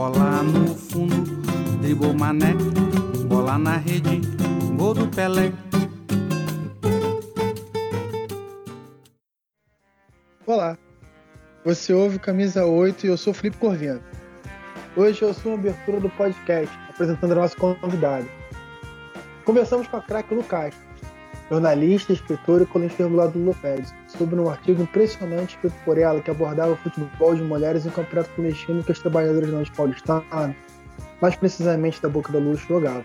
Bola no fundo, dribou mané. Bola na rede, gol do Pelé. Olá, você ouve Camisa 8 e eu sou Felipe Corvino. Hoje eu sou a abertura do podcast, apresentando a nossa convidada. Conversamos com a craque Lucas, jornalista, escritora e regular do Lopes, sobre um artigo impressionante escrito por ela que abordava o futebol de mulheres em campeonato clandestino que as trabalhadoras não paulistanas, mais precisamente da Boca da Luz, jogavam.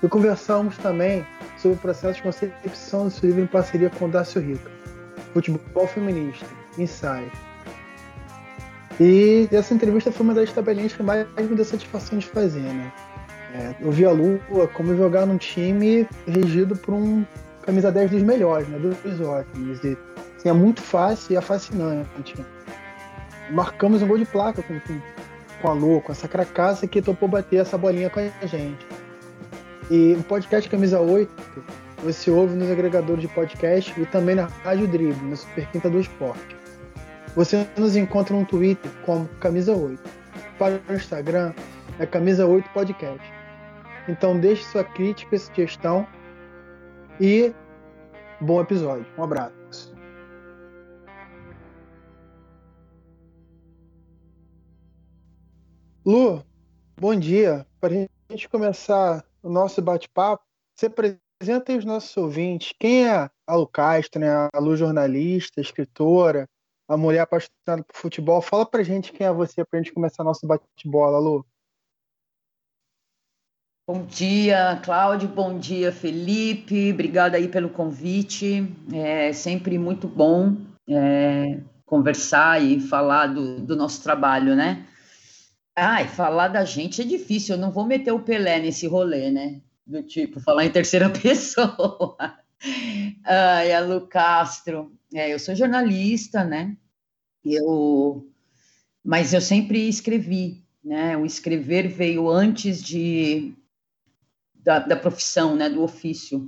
E conversamos também sobre o processo de concepção desse livro em parceria com Dácio Rica, Futebol Feminista, Ensaio. E essa entrevista foi uma das tabelinhas que mais me deu satisfação de fazer, né? É, eu vi a Lua como jogar num time regido por um camisa 10 dos melhores, né? Dos ótimos. E, assim, é muito fácil e é fascinante. Marcamos um gol de placa com, com, com a Lua, com essa cracaça que topou bater essa bolinha com a gente. E o podcast Camisa 8 você ouve nos agregadores de podcast e também na Rádio Drible, na Super Quinta do Esporte. Você nos encontra no Twitter como Camisa 8. Para o Instagram é Camisa 8 Podcast. Então deixe sua crítica e sugestão e bom episódio. Um abraço. Lu, bom dia. Para a gente começar o nosso bate-papo, você apresenta aí os nossos ouvintes. Quem é a Lu Castro, né? a Lu jornalista, escritora, a mulher apaixonada por futebol? Fala pra gente quem é você para a gente começar nosso bate-bola, Lu. Bom dia, Cláudio. Bom dia, Felipe. Obrigada aí pelo convite. É sempre muito bom é, conversar e falar do, do, nosso trabalho, né? Ai, falar da gente é difícil. Eu não vou meter o Pelé nesse rolê, né? Do tipo, falar em terceira pessoa. Ai, a Lu Castro. É, eu sou jornalista, né? Eu, mas eu sempre escrevi, né? O escrever veio antes de da, da profissão, né, do ofício.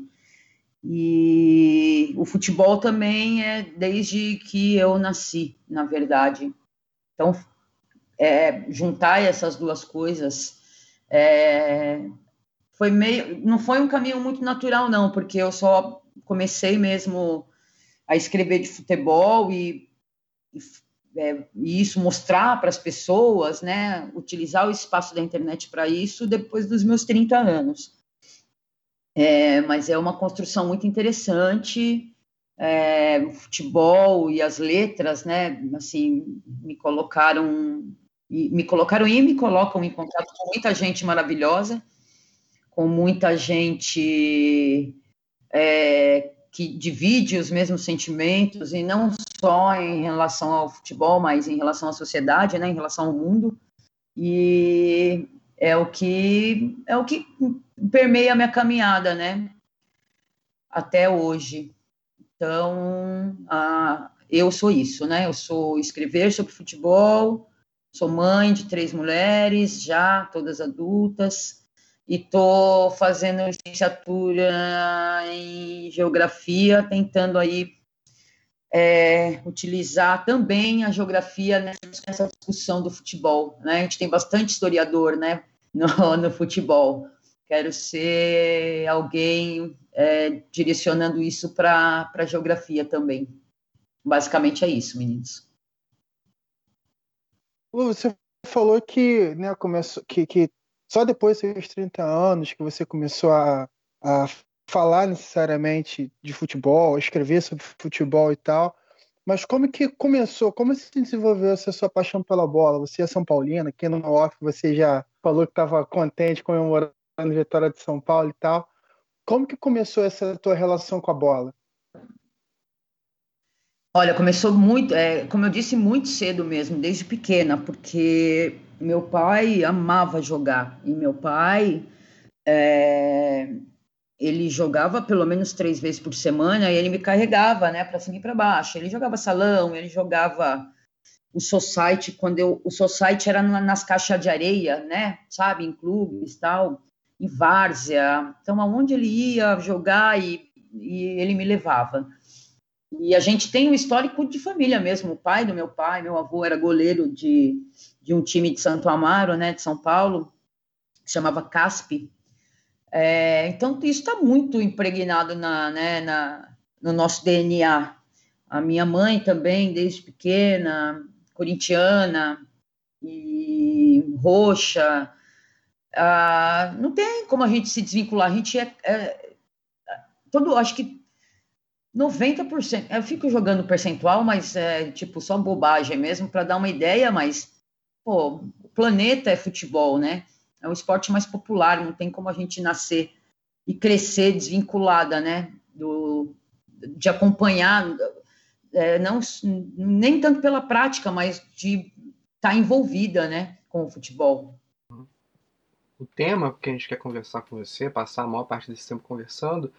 E o futebol também é desde que eu nasci, na verdade. Então, é, juntar essas duas coisas é, foi meio, não foi um caminho muito natural, não, porque eu só comecei mesmo a escrever de futebol e, e, é, e isso mostrar para as pessoas, né, utilizar o espaço da internet para isso depois dos meus 30 anos. É, mas é uma construção muito interessante. É, o futebol e as letras, né? Assim, me colocaram, me colocaram e me colocam em contato com muita gente maravilhosa, com muita gente é, que divide os mesmos sentimentos e não só em relação ao futebol, mas em relação à sociedade, né? Em relação ao mundo. E é o que é o que permeia a minha caminhada, né? Até hoje. Então, a, eu sou isso, né? Eu sou escrever sobre futebol, sou mãe de três mulheres, já todas adultas, e estou fazendo licenciatura em geografia, tentando aí é, utilizar também a geografia nessa discussão do futebol. Né? A gente tem bastante historiador né, no, no futebol. Quero ser alguém é, direcionando isso para a geografia também. Basicamente é isso, meninos. Você falou que, né, começou, que, que só depois dos 30 anos que você começou a, a falar necessariamente de futebol, escrever sobre futebol e tal. Mas como que começou? Como se desenvolveu essa sua paixão pela bola? Você é São Paulino, aqui no off você já falou que estava contente comemorando a vitória de São Paulo e tal. Como que começou essa tua relação com a bola? Olha, começou muito, é, como eu disse, muito cedo mesmo, desde pequena, porque meu pai amava jogar. E meu pai, é, ele jogava pelo menos três vezes por semana e ele me carregava, né, para cima e para baixo. Ele jogava salão, ele jogava o society quando eu o society era nas caixas de areia, né, sabe, em clubes tal, em várzea. Então aonde ele ia jogar e, e ele me levava. E a gente tem um histórico de família mesmo. O pai do meu pai, meu avô era goleiro de, de um time de Santo Amaro, né, de São Paulo, que chamava CASP. É, então isso está muito impregnado na, né, na, no nosso DNA. A minha mãe também, desde pequena, corintiana e roxa. Ah, não tem como a gente se desvincular. A gente é, é todo, acho que 90%. Eu fico jogando percentual, mas é tipo só bobagem mesmo para dar uma ideia, mas pô, o planeta é futebol, né? É o esporte mais popular, não tem como a gente nascer e crescer desvinculada, né? Do, de acompanhar é, não nem tanto pela prática, mas de estar tá envolvida, né, com o futebol. O tema que a gente quer conversar com você, passar a maior parte desse tempo conversando,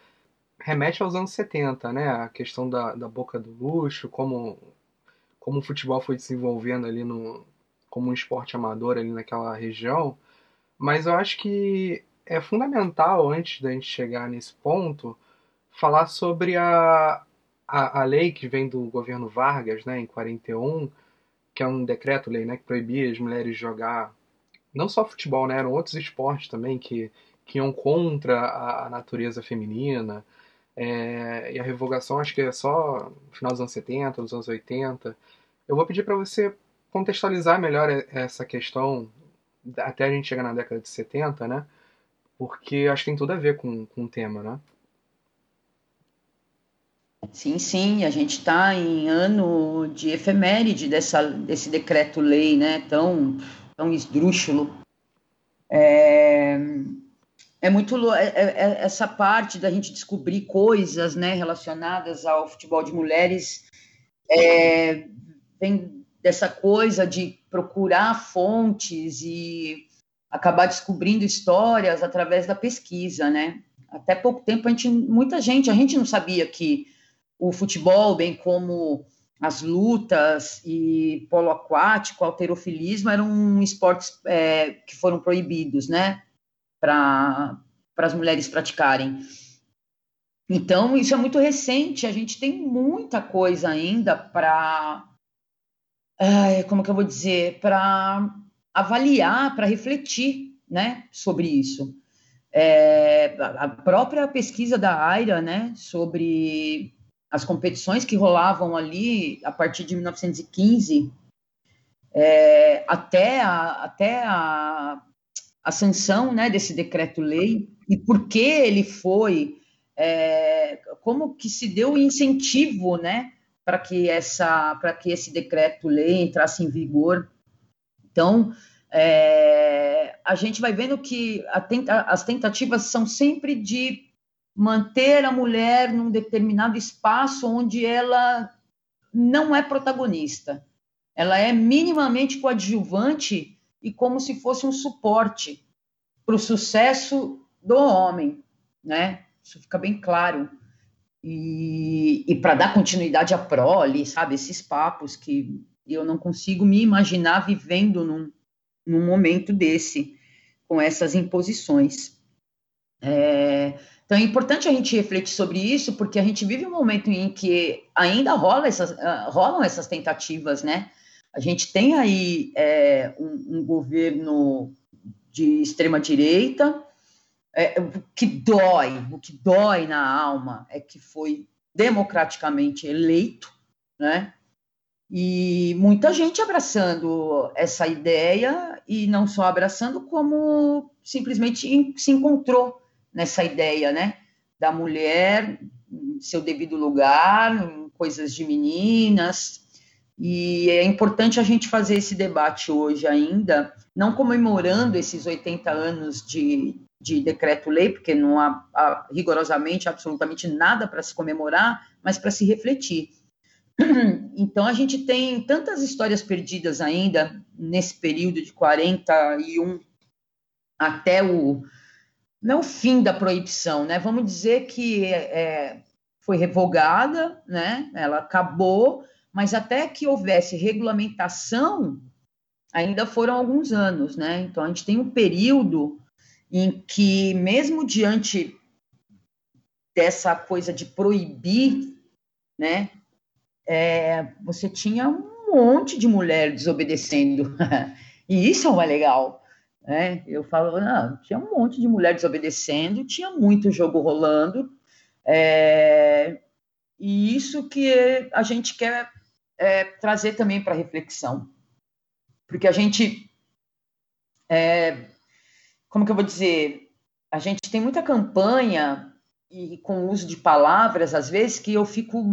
remete aos anos 70, né? A questão da, da boca do luxo, como, como o futebol foi desenvolvendo ali no, como um esporte amador ali naquela região. Mas eu acho que é fundamental, antes da gente chegar nesse ponto, falar sobre a, a, a lei que vem do governo Vargas, né, em 41, que é um decreto-lei né, que proibia as mulheres jogar não só futebol, né, eram outros esportes também que, que iam contra a, a natureza feminina. É, e a revogação acho que é só no final dos anos 70, dos anos 80. Eu vou pedir para você contextualizar melhor essa questão até a gente chegar na década de 70, né? Porque acho que tem tudo a ver com, com o tema, né? Sim, sim, a gente está em ano de efeméride dessa, desse decreto-lei, né, tão, tão esdrúxulo. É, é muito é, é, é, essa parte da gente descobrir coisas, né, relacionadas ao futebol de mulheres, é, vem dessa coisa de procurar fontes e acabar descobrindo histórias através da pesquisa, né? Até pouco tempo a gente, muita gente, a gente não sabia que o futebol, bem como as lutas e polo aquático, alterofilismo eram esportes é, que foram proibidos, né, para as mulheres praticarem. Então, isso é muito recente, a gente tem muita coisa ainda para. Como que eu vou dizer? Para avaliar, para refletir né, sobre isso. É, a própria pesquisa da Aira né, sobre as competições que rolavam ali a partir de 1915 é, até, a, até a, sanção né, desse decreto-lei e por que ele foi, é, como que se deu incentivo né, para que, essa, que esse decreto-lei entrasse em vigor. Então, é, a gente vai vendo que tenta, as tentativas são sempre de manter a mulher num determinado espaço onde ela não é protagonista. Ela é minimamente coadjuvante e como se fosse um suporte para o sucesso do homem, né? Isso fica bem claro. E, e para dar continuidade à prole, sabe? Esses papos que eu não consigo me imaginar vivendo num, num momento desse, com essas imposições. É, então é importante a gente refletir sobre isso, porque a gente vive um momento em que ainda rola essas, uh, rolam essas tentativas, né? A gente tem aí é, um, um, governo de extrema direita é, o que dói, o que dói na alma é que foi democraticamente eleito, né? E muita gente abraçando essa ideia e não só abraçando, como simplesmente se encontrou nessa ideia, né, da mulher em seu devido lugar, coisas de meninas. E é importante a gente fazer esse debate hoje ainda, não comemorando esses 80 anos de, de decreto-lei, porque não há, há rigorosamente absolutamente nada para se comemorar, mas para se refletir. Então a gente tem tantas histórias perdidas ainda nesse período de 41 até o não fim da proibição, né? Vamos dizer que é, foi revogada, né? Ela acabou, mas até que houvesse regulamentação, ainda foram alguns anos, né? Então a gente tem um período em que, mesmo diante dessa coisa de proibir, né? É, você tinha um monte de mulher desobedecendo. e isso é uma legal. Né? Eu falo, não, tinha um monte de mulher desobedecendo, tinha muito jogo rolando. É, e isso que a gente quer é, trazer também para reflexão. Porque a gente. É, como que eu vou dizer? A gente tem muita campanha e com o uso de palavras, às vezes, que eu fico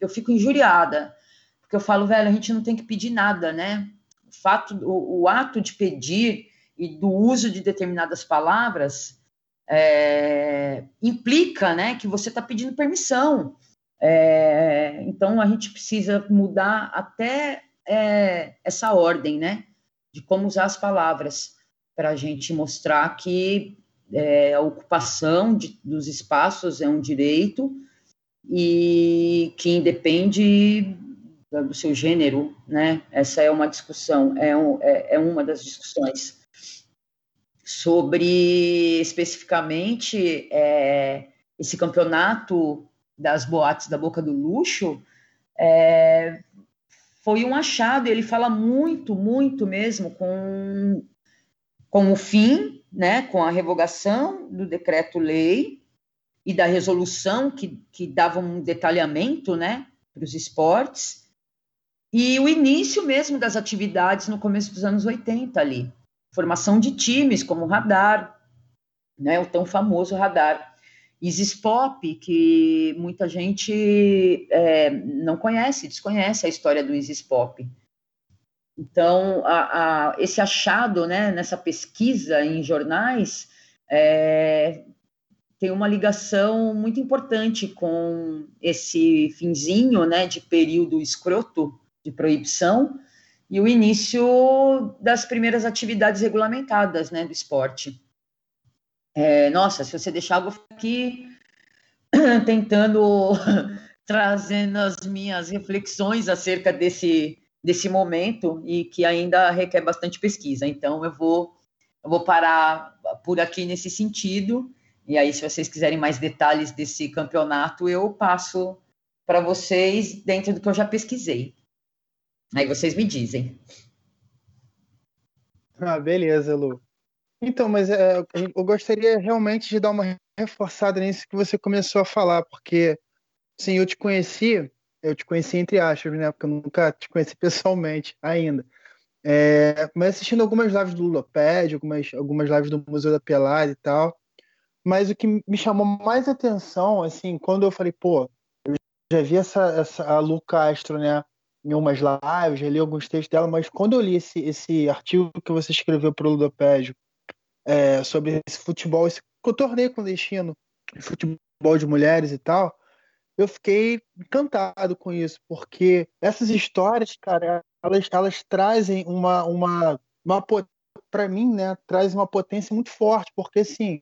eu fico injuriada, porque eu falo, velho, a gente não tem que pedir nada, né? O fato, o, o ato de pedir e do uso de determinadas palavras é, implica, né, que você está pedindo permissão. É, então a gente precisa mudar até é, essa ordem, né, de como usar as palavras para a gente mostrar que é, a ocupação de, dos espaços é um direito e que independe do seu gênero, né? Essa é uma discussão, é, um, é, é uma das discussões sobre especificamente é, esse campeonato das boates da Boca do Luxo. É, foi um achado, ele fala muito, muito mesmo com, com o fim, né, com a revogação do decreto-lei e da resolução que, que dava um detalhamento né, para os esportes, e o início mesmo das atividades no começo dos anos 80 ali. Formação de times como o Radar, né, o tão famoso Radar. Isis Pop, que muita gente é, não conhece, desconhece a história do Isis Pop. Então, a, a, esse achado né, nessa pesquisa em jornais é, tem uma ligação muito importante com esse finzinho né, de período escroto de proibição e o início das primeiras atividades regulamentadas né, do esporte. É, nossa, se você deixar, eu vou ficar aqui tentando, trazendo as minhas reflexões acerca desse, desse momento e que ainda requer bastante pesquisa. Então, eu vou, eu vou parar por aqui nesse sentido e aí, se vocês quiserem mais detalhes desse campeonato, eu passo para vocês dentro do que eu já pesquisei. Aí vocês me dizem. Ah, beleza, Lu. Então, mas é, eu gostaria realmente de dar uma reforçada nisso que você começou a falar, porque, sim, eu te conheci, eu te conheci entre aspas, né? Porque eu nunca te conheci pessoalmente ainda. É, mas assistindo algumas lives do Luloped, algumas, algumas lives do Museu da Pelada e tal, mas o que me chamou mais atenção, assim, quando eu falei, pô, eu já vi essa, essa a Lu Castro, né, em umas lives, já li alguns textos dela, mas quando eu li esse, esse artigo que você escreveu para o Ludopédio é, sobre esse futebol, esse torneio clandestino, futebol de mulheres e tal, eu fiquei encantado com isso, porque essas histórias, cara, elas, elas trazem uma, uma, uma para mim, né, traz uma potência muito forte, porque assim,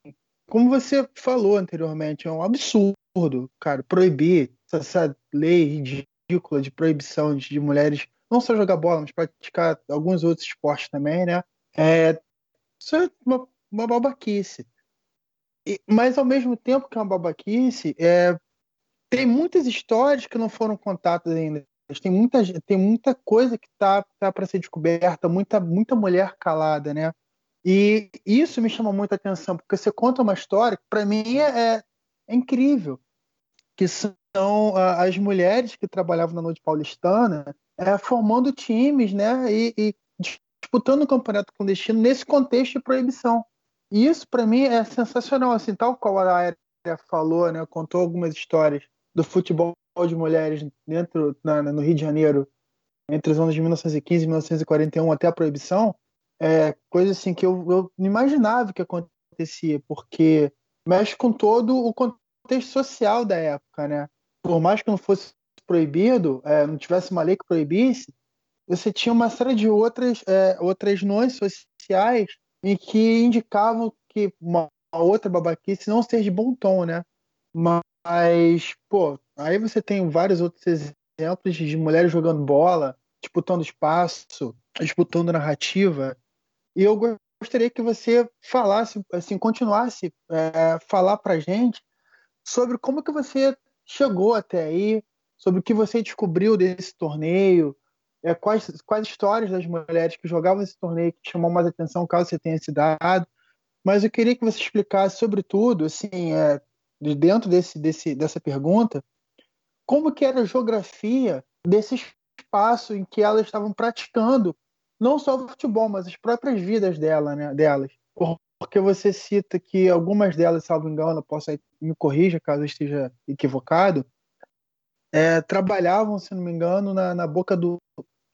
como você falou anteriormente, é um absurdo, cara, proibir essa lei ridícula de proibição de, de mulheres não só jogar bola, mas praticar alguns outros esportes também, né? É, isso é uma, uma babaquice. E, mas ao mesmo tempo que é uma babaquice, é, tem muitas histórias que não foram contadas ainda. Tem muita, tem muita coisa que tá, tá para ser descoberta, muita, muita mulher calada, né? E isso me chama muita atenção, porque você conta uma história que, para mim, é, é, incrível, que são as mulheres que trabalhavam na noite paulistana é, formando times né, e, e disputando o campeonato clandestino nesse contexto de proibição. E isso, para mim, é sensacional. Assim, tal qual a Aérea falou, né, contou algumas histórias do futebol de mulheres dentro na, no Rio de Janeiro entre os anos de 1915 e 1941 até a proibição, é, coisa assim que eu, eu não imaginava que acontecia, porque mexe com todo o contexto social da época, né? Por mais que não fosse proibido, é, não tivesse uma lei que proibisse, você tinha uma série de outras, é, outras normas sociais em que indicavam que uma outra babaquice não seja de bom tom, né? Mas, pô, aí você tem vários outros exemplos de mulheres jogando bola, disputando espaço, disputando narrativa. E eu gostaria que você falasse, assim, continuasse é, falar pra gente sobre como que você chegou até aí, sobre o que você descobriu desse torneio, é, quais, quais histórias das mulheres que jogavam esse torneio que chamou mais atenção, caso você tenha se dado. Mas eu queria que você explicasse, sobretudo, assim, é, de dentro desse, desse, dessa pergunta, como que era a geografia desse espaço em que elas estavam praticando não só o futebol, mas as próprias vidas dela, né, delas. Porque você cita que algumas delas, salvo engano, posso me corrija caso eu esteja equivocado, é, trabalhavam, se não me engano, na, na boca do.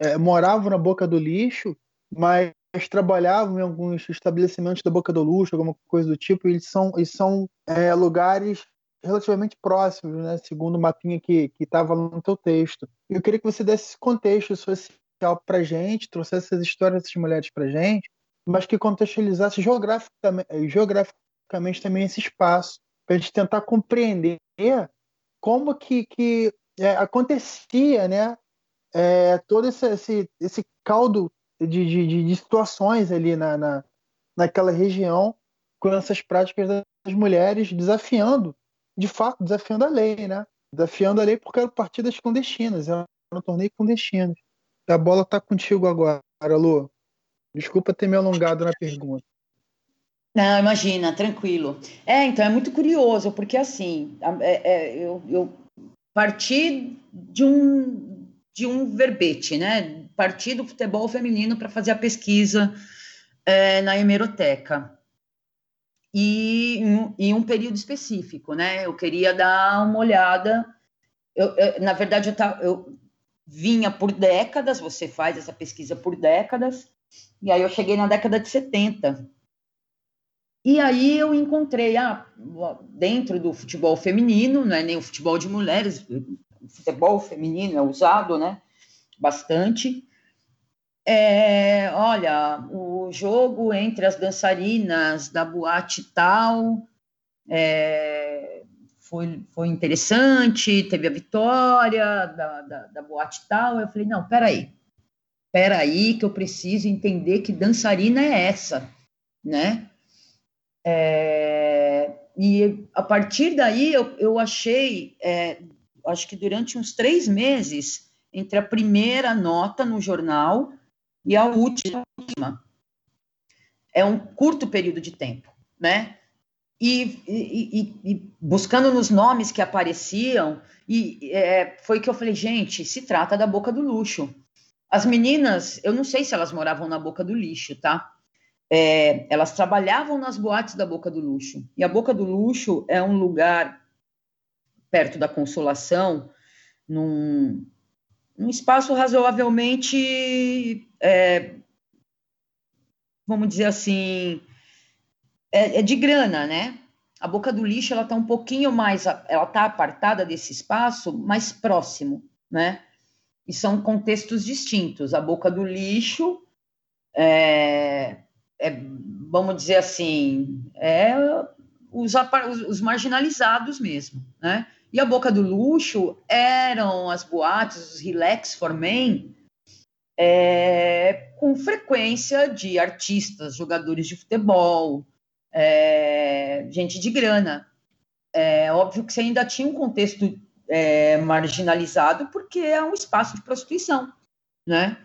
É, moravam na boca do lixo, mas trabalhavam em alguns estabelecimentos da boca do luxo, alguma coisa do tipo, e eles são, eles são é, lugares relativamente próximos, né, segundo o mapinha que estava no teu texto. Eu queria que você desse esse contexto social para gente, trouxesse essas histórias dessas mulheres para gente, mas que contextualizasse geograficamente, geograficamente também esse espaço, para a gente tentar compreender como que, que é, acontecia né, é, todo esse, esse, esse caldo de, de, de situações ali na, na, naquela região com essas práticas das mulheres desafiando, de fato, desafiando a lei, né? Desafiando a lei porque eram partidas clandestinas, era um torneio clandestino. A bola está contigo agora, Lu. Desculpa ter me alongado na pergunta. Não, imagina, tranquilo. É, então é muito curioso, porque assim, é, é, eu, eu parti de um, de um verbete, né? Parti do futebol feminino para fazer a pesquisa é, na hemeroteca. E em, um período específico, né? Eu queria dar uma olhada. Eu, eu, na verdade, eu, tá, eu vinha por décadas, você faz essa pesquisa por décadas, e aí eu cheguei na década de 70. E aí eu encontrei, ah, dentro do futebol feminino, não é nem o futebol de mulheres, o futebol feminino é usado, né, bastante. É, olha, o jogo entre as dançarinas da boate tal é, foi, foi interessante, teve a vitória da, da, da boate tal. Eu falei, não, peraí, espera aí que eu preciso entender que dançarina é essa, né? É, e a partir daí eu, eu achei, é, acho que durante uns três meses, entre a primeira nota no jornal e a última, é um curto período de tempo, né? E, e, e, buscando nos nomes que apareciam, e é, foi que eu falei, gente, se trata da boca do luxo as meninas, eu não sei se elas moravam na Boca do Lixo, tá? É, elas trabalhavam nas boates da Boca do Luxo. E a Boca do Luxo é um lugar perto da Consolação, num, num espaço razoavelmente, é, vamos dizer assim, é, é, de grana, né? A Boca do Lixo ela está um pouquinho mais, ela está apartada desse espaço, mais próximo, né? E são contextos distintos. A boca do lixo é, é vamos dizer assim, é os, os, marginalizados mesmo, né? E a boca do luxo eram as boates, os relax for men, é, com frequência de artistas, jogadores de futebol, é, gente de grana. É óbvio que você ainda tinha um contexto é, marginalizado porque é um espaço de prostituição, né?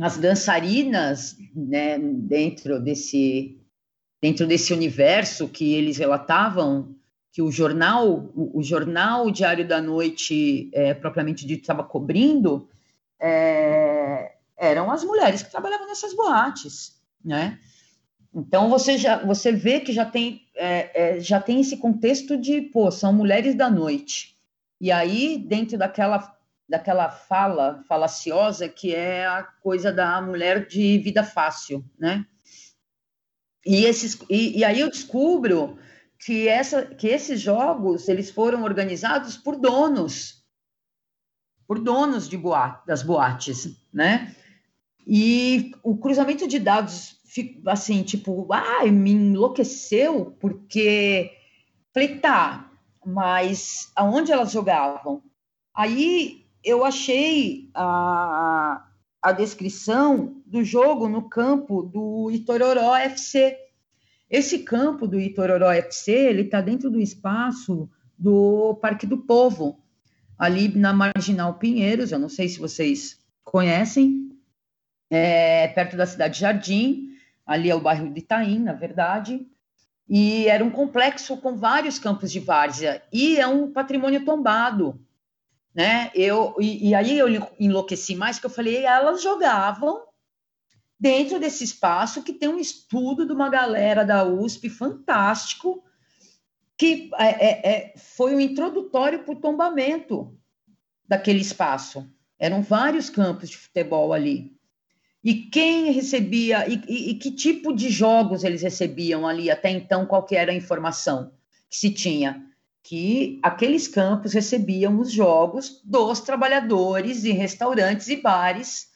As dançarinas, né, dentro desse dentro desse universo que eles relatavam que o jornal, o, o jornal Diário da Noite, é, propriamente dito, estava cobrindo, é, eram as mulheres que trabalhavam nessas boates, né? Então você já você vê que já tem é, é, já tem esse contexto de pô, são mulheres da noite. E aí, dentro daquela daquela fala falaciosa que é a coisa da mulher de vida fácil, né? E, esses, e, e aí eu descubro que, essa, que esses jogos eles foram organizados por donos por donos de boate, das boates, né? E o cruzamento de dados, assim, tipo, ai, me enlouqueceu, porque falei, tá, mas aonde elas jogavam? Aí eu achei a, a descrição do jogo no campo do Itororó FC. Esse campo do Itororó FC, ele está dentro do espaço do Parque do Povo, ali na Marginal Pinheiros, eu não sei se vocês conhecem, é, perto da cidade Jardim, ali é o bairro de Itaim, na verdade, e era um complexo com vários campos de várzea, e é um patrimônio tombado, né? Eu, e, e aí eu enlouqueci mais, que eu falei, elas jogavam dentro desse espaço que tem um estudo de uma galera da USP fantástico, que é, é, é foi um introdutório para o tombamento daquele espaço. Eram vários campos de futebol ali. E quem recebia, e, e, e, que tipo de jogos eles recebiam ali até então, qual era a informação que se tinha? Que aqueles campos recebiam os jogos dos trabalhadores em restaurantes e bares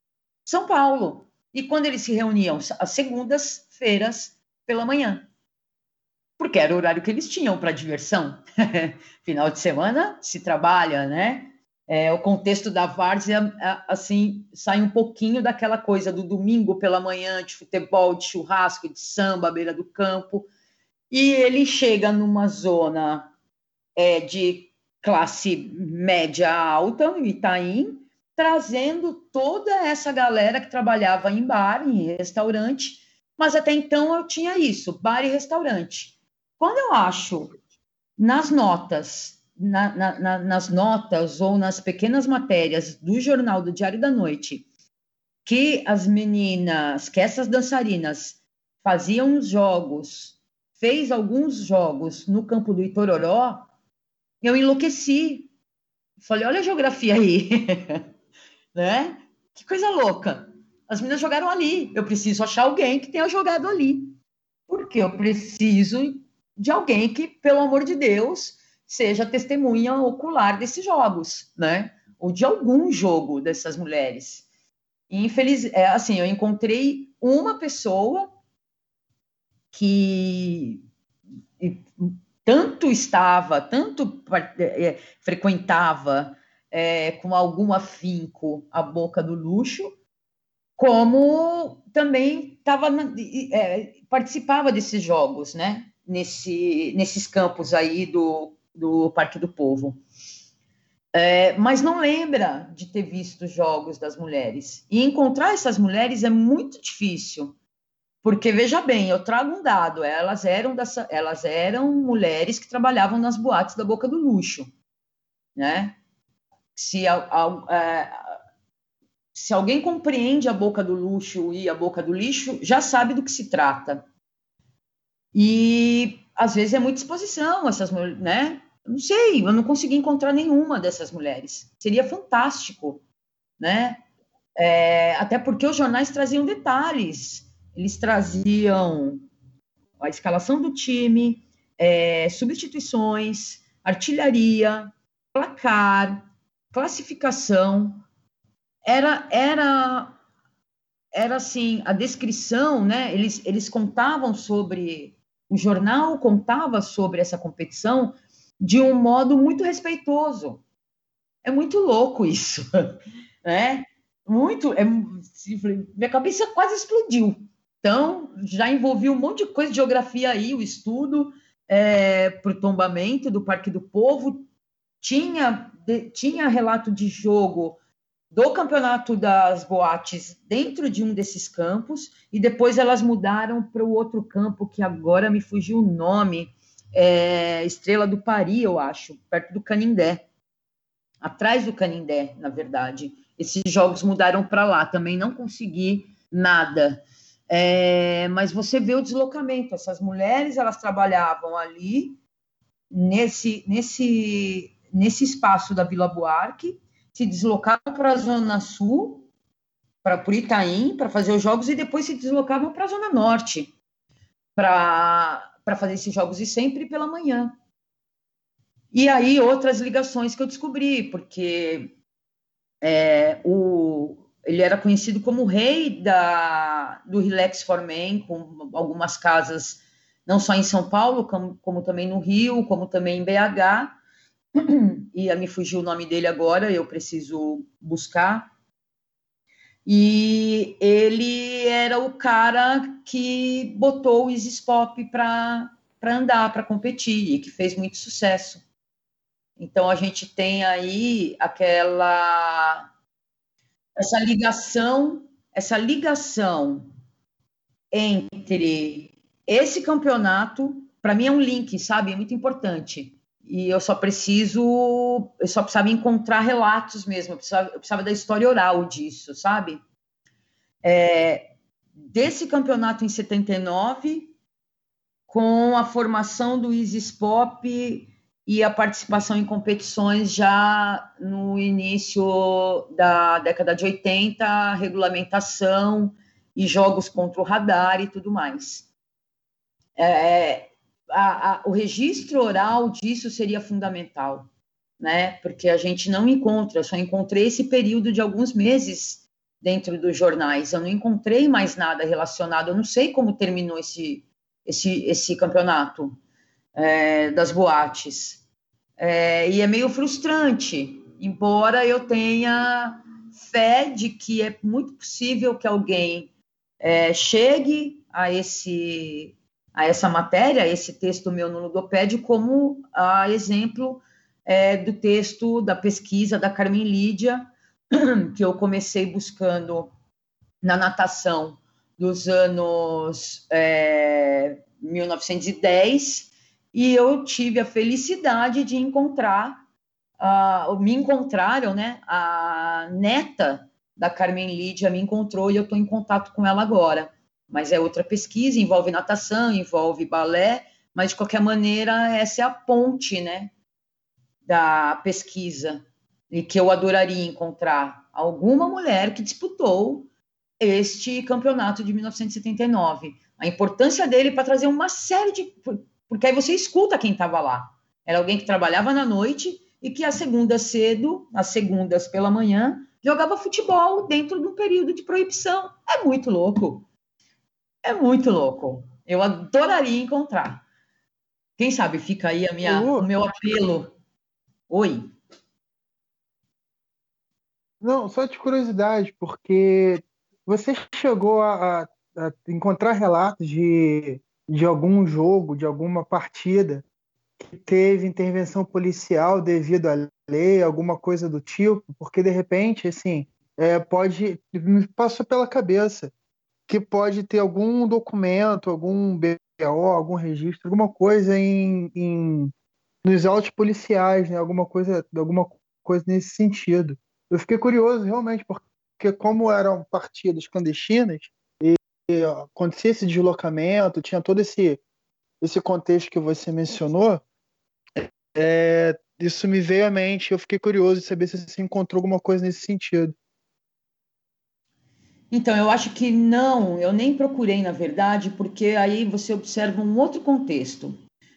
São Paulo. E quando eles se reuniam às segundas-feiras pela manhã. Porque era o horário que eles tinham para diversão. Final de semana se trabalha, né? É, o contexto da várzea, assim, sai um pouquinho daquela coisa do domingo pela manhã, de futebol, de churrasco, de samba à beira do campo, e ele chega numa zona é, de classe média alta, no Itaim, trazendo toda essa galera que trabalhava em bar, em restaurante, mas até então eu tinha isso, bar e restaurante. Quando eu acho nas notas na, na, nas notas ou nas pequenas matérias do jornal do Diário da Noite que as meninas, que essas dançarinas faziam jogos, fez alguns jogos no campo do Itororó, eu enlouqueci. Falei, olha a geografia aí, né? Que coisa louca. As meninas jogaram ali. Eu preciso achar alguém que tenha jogado ali. Porque eu preciso de alguém que, pelo amor de Deus, seja testemunha ocular desses jogos, né? Ou de algum jogo dessas mulheres. E infeliz, é, assim, eu encontrei uma pessoa que tanto estava, tanto é, é, frequentava é, com algum afinco a boca do luxo, como também tava, é, participava desses jogos, né? Nesse, nesses campos aí do do Parque do Povo. É, mas não lembra de ter visto jogos das mulheres. E encontrar essas mulheres é muito difícil. Porque, veja bem, eu trago um dado: elas eram, elas eram mulheres que trabalhavam nas boates da Boca do Luxo. Né? Se, a, a, é, se alguém compreende a boca do luxo e a boca do lixo, já sabe do que se trata. E às vezes é muita exposição, essas né? Não sei, eu não consegui encontrar nenhuma dessas mulheres. Seria fantástico, né? É, até porque os jornais traziam detalhes. Eles traziam a escalação do time, é, substituições, artilharia, placar, classificação. Era, era, era assim, a descrição, né? Eles, eles contavam sobre, o jornal contava sobre essa competição de um modo muito respeitoso. É muito louco isso, né? Muito, é, minha cabeça quase explodiu. Então, já envolvi um monte de coisa de geografia aí, o estudo é, para o tombamento do Parque do Povo. Tinha, de, tinha relato de jogo do campeonato das boates dentro de um desses campos, e depois elas mudaram para o outro campo, que agora me fugiu o nome, é, Estrela do Pari, eu acho, perto do Canindé. Atrás do Canindé, na verdade. Esses jogos mudaram para lá, também não consegui nada. É, mas você vê o deslocamento. Essas mulheres, elas trabalhavam ali, nesse, nesse, nesse espaço da Vila Buarque, se deslocavam para a Zona Sul, para Itaim, para fazer os jogos, e depois se deslocavam para a Zona Norte, para para fazer esses jogos e sempre pela manhã. E aí outras ligações que eu descobri, porque é, o, ele era conhecido como o rei da, do Relax for Men, com algumas casas, não só em São Paulo, como, como também no Rio, como também em BH. E me fugiu o nome dele agora, eu preciso buscar. E ele era o cara que botou o Isis Pop para andar, para competir, e que fez muito sucesso. Então a gente tem aí aquela essa ligação, essa ligação entre esse campeonato, para mim é um link, sabe? É muito importante. E eu só preciso, eu só precisava encontrar relatos mesmo, eu precisava, eu precisava da história oral disso, sabe? É, desse campeonato em 79, com a formação do Isis Pop e a participação em competições já no início da década de 80, regulamentação e jogos contra o radar e tudo mais. É, a, a, o registro oral disso seria fundamental, né? Porque a gente não encontra, só encontrei esse período de alguns meses dentro dos jornais, eu não encontrei mais nada relacionado, eu não sei como terminou esse, esse, esse campeonato é, das boates. É, e é meio frustrante, embora eu tenha fé de que é muito possível que alguém é, chegue a esse a essa matéria, esse texto meu no Ludopédio, como exemplo é, do texto da pesquisa da Carmen Lídia, que eu comecei buscando na natação dos anos é, 1910 e eu tive a felicidade de encontrar, me encontraram, né? A neta da Carmen Lídia me encontrou e eu estou em contato com ela agora. Mas é outra pesquisa, envolve natação, envolve balé, mas de qualquer maneira essa é a ponte, né? Da pesquisa e que eu adoraria encontrar alguma mulher que disputou este campeonato de 1979. A importância dele para trazer uma série de porque aí você escuta quem estava lá. Era alguém que trabalhava na noite e que às segundas cedo, às segundas pela manhã, jogava futebol dentro de um período de proibição. É muito louco. É muito louco. Eu adoraria encontrar. Quem sabe fica aí a minha, o meu apelo. Oi. Não, só de curiosidade, porque você chegou a, a encontrar relatos de de algum jogo, de alguma partida que teve intervenção policial devido à lei, alguma coisa do tipo, porque de repente, assim, é, pode me passou pela cabeça que pode ter algum documento, algum BO, algum registro, alguma coisa em, em nos autos policiais, né? Alguma coisa, alguma coisa nesse sentido. Eu fiquei curioso realmente porque como eram partidas clandestinas, acontecia esse deslocamento, tinha todo esse, esse contexto que você mencionou, é, isso me veio à mente. Eu fiquei curioso de saber se você encontrou alguma coisa nesse sentido. Então, eu acho que não, eu nem procurei, na verdade, porque aí você observa um outro contexto.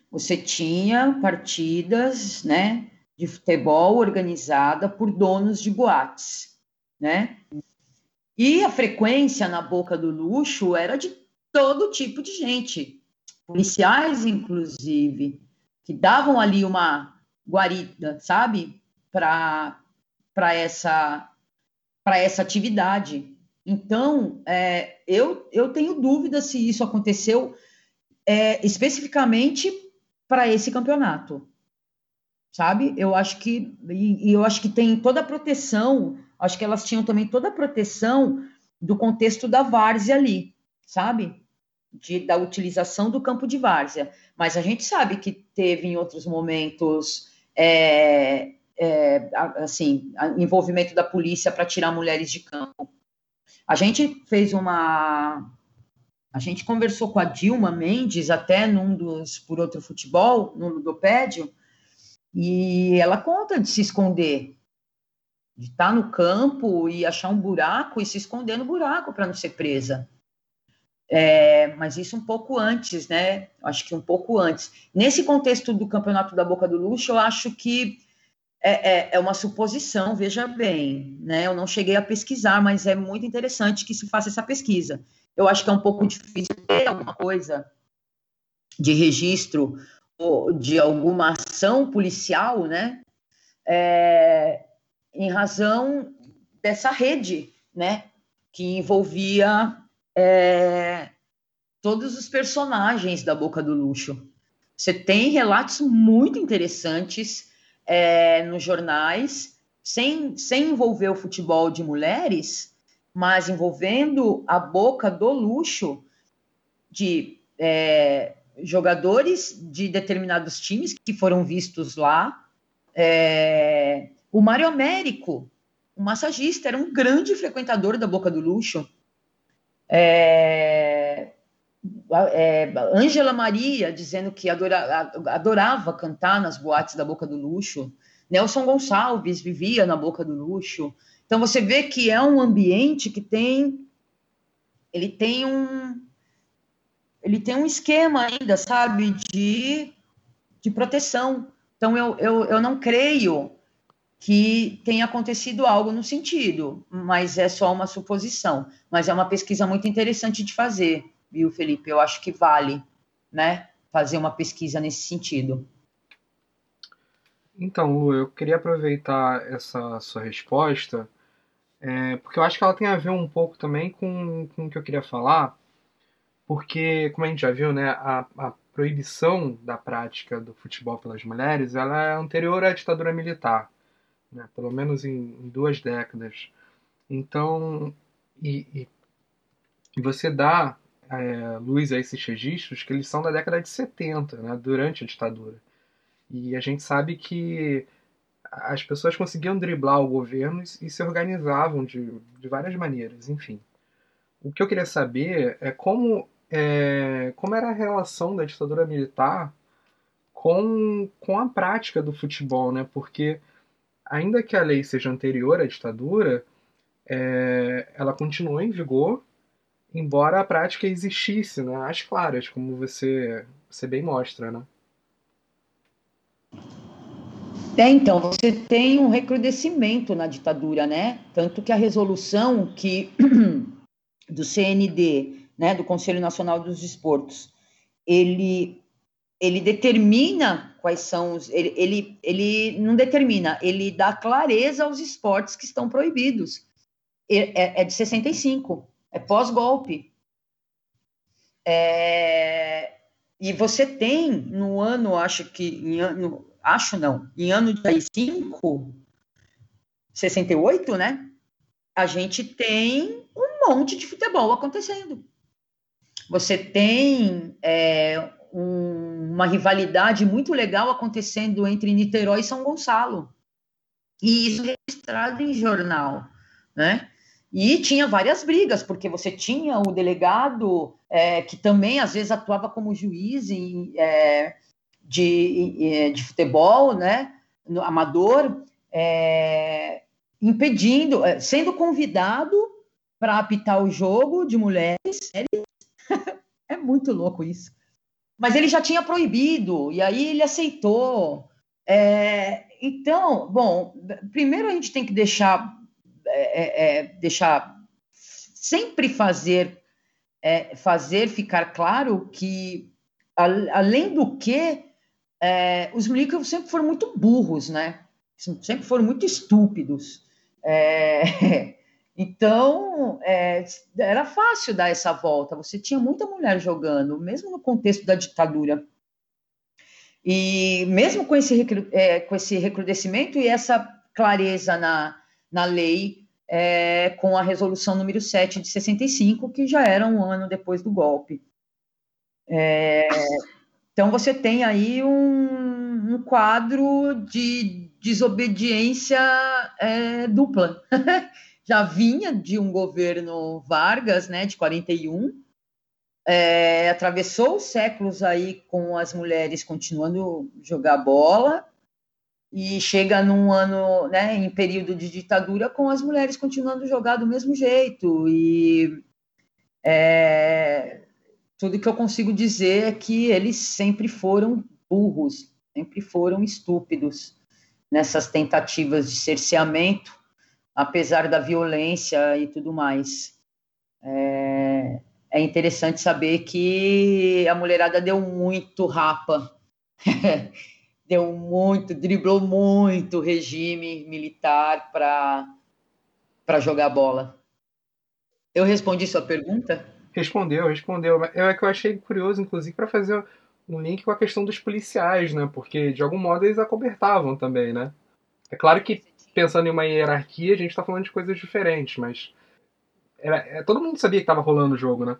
Você tinha partidas, né, de futebol organizada por donos de boates, né? E a frequência na boca do luxo era de todo tipo de gente, policiais, inclusive, que davam ali uma guarida, sabe, para essa, essa atividade. Então, é, eu, eu tenho dúvida se isso aconteceu é, especificamente para esse campeonato, sabe? Eu acho que e, e eu acho que tem toda a proteção acho que elas tinham também toda a proteção do contexto da várzea ali, sabe? De, da utilização do campo de várzea. Mas a gente sabe que teve em outros momentos, é, é, assim, envolvimento da polícia para tirar mulheres de campo. A gente fez uma. A gente conversou com a Dilma Mendes até num dos Por Outro Futebol, no Ludopédio, e ela conta de se esconder de estar tá no campo e achar um buraco e se esconder no buraco para não ser presa. É, mas isso um pouco antes, né? Acho que um pouco antes. Nesse contexto do campeonato da Boca do Luxo, eu acho que é, é, é, uma suposição, veja bem, né? Eu não cheguei a pesquisar, mas é muito interessante que se faça essa pesquisa. Eu acho que é um pouco difícil ter alguma coisa de registro de alguma ação policial, né? É, em razão dessa rede, né? Que envolvia é, todos os personagens da Boca do Luxo. Você tem relatos muito interessantes é, nos jornais, sem, sem envolver o futebol de mulheres, mas envolvendo a boca do luxo de é, jogadores de determinados times que foram vistos lá. É, o Mário Américo, o massagista, era um grande frequentador da Boca do Luxo. É, é, Ângela Maria dizendo que adora, adorava cantar nas boates da Boca do Luxo. Nelson Gonçalves vivia na Boca do Luxo. Então você vê que é um ambiente que tem ele tem um ele tem um esquema ainda, sabe, de, de proteção. Então eu, eu, eu não creio que tenha acontecido algo no sentido, mas é só uma suposição. Mas é uma pesquisa muito interessante de fazer viu, Felipe? Eu acho que vale, né, fazer uma pesquisa nesse sentido. Então, Lu, eu queria aproveitar essa sua resposta, é, porque eu acho que ela tem a ver um pouco também com, com o que eu queria falar, porque, como a gente já viu, né, a, a proibição da prática do futebol pelas mulheres ela é anterior à ditadura militar, né, pelo menos em, em duas décadas. Então, e, e você dá é, luz a esses registros que eles são da década de 70, né, durante a ditadura. E a gente sabe que as pessoas conseguiam driblar o governo e se organizavam de, de várias maneiras, enfim. O que eu queria saber é como, é, como era a relação da ditadura militar com, com a prática do futebol, né? Porque, ainda que a lei seja anterior à ditadura, é, ela continuou em vigor embora a prática existisse, né, às claras, como você, você bem mostra, né? É, então, você tem um recrudescimento na ditadura, né? Tanto que a resolução que do CND, né, do Conselho Nacional dos Desportos, ele ele determina quais são os ele, ele, ele não determina, ele dá clareza aos esportes que estão proibidos. É, é de 65 é pós-golpe. É, e você tem no ano, acho que ano, acho não, em ano de 5, 68, né? A gente tem um monte de futebol acontecendo. Você tem é, um, uma rivalidade muito legal acontecendo entre Niterói e São Gonçalo. E isso é registrado em jornal, né? E tinha várias brigas, porque você tinha o delegado é, que também às vezes atuava como juiz em, é, de, de futebol, né, no, amador, é, impedindo, é, sendo convidado para apitar o jogo de mulheres. é muito louco isso. Mas ele já tinha proibido, e aí ele aceitou. É, então, bom, primeiro a gente tem que deixar é, é, é, deixar sempre fazer é, fazer ficar claro que a, além do que é, os milicos sempre foram muito burros, né? Sempre foram muito estúpidos. então era fácil dar essa volta. Você tinha muita mulher jogando, mesmo no contexto da ditadura. E mesmo com esse, com esse recrudescimento e essa clareza na, na lei, é, com a resolução número 7 de 65, que já era um ano depois do golpe. É, então, você tem aí um, um quadro de desobediência é, dupla. já vinha de um governo Vargas, né, de 41, é, atravessou os séculos aí com as mulheres continuando jogar bola, e chega num ano, né, em período de ditadura, com as mulheres continuando jogar do mesmo jeito. E é, tudo que eu consigo dizer é que eles sempre foram burros, sempre foram estúpidos. nessas tentativas de cerceamento, apesar da violência e tudo mais. É, é interessante saber que a mulherada deu muito rapa, deu muito, driblou muito o regime militar para jogar bola. Eu respondi sua pergunta? Respondeu, respondeu. É que eu achei curioso, inclusive, para fazer um link com a questão dos policiais, né? Porque, de algum modo, eles acobertavam também, né? É claro que, pensando em uma hierarquia, a gente está falando de coisas diferentes, mas era, é, todo mundo sabia que estava rolando o jogo, né?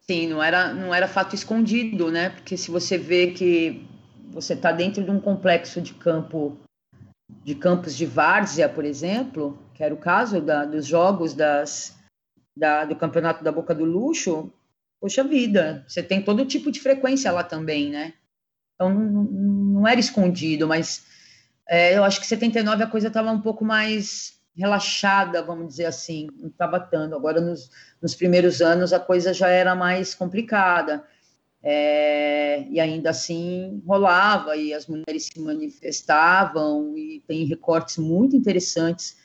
Sim, não era, não era fato escondido, né? Porque se você vê que você está dentro de um complexo de campo, de campos de várzea, por exemplo, que era o caso da, dos jogos das, da, do campeonato da Boca do Luxo, poxa vida, você tem todo tipo de frequência lá também, né? Então não, não era escondido, mas é, eu acho que 79 a coisa estava um pouco mais relaxada, vamos dizer assim, não estava tanto. Agora, nos, nos, primeiros anos, a coisa já era mais complicada. É, e ainda assim rolava, e as mulheres se manifestavam, e tem recortes muito interessantes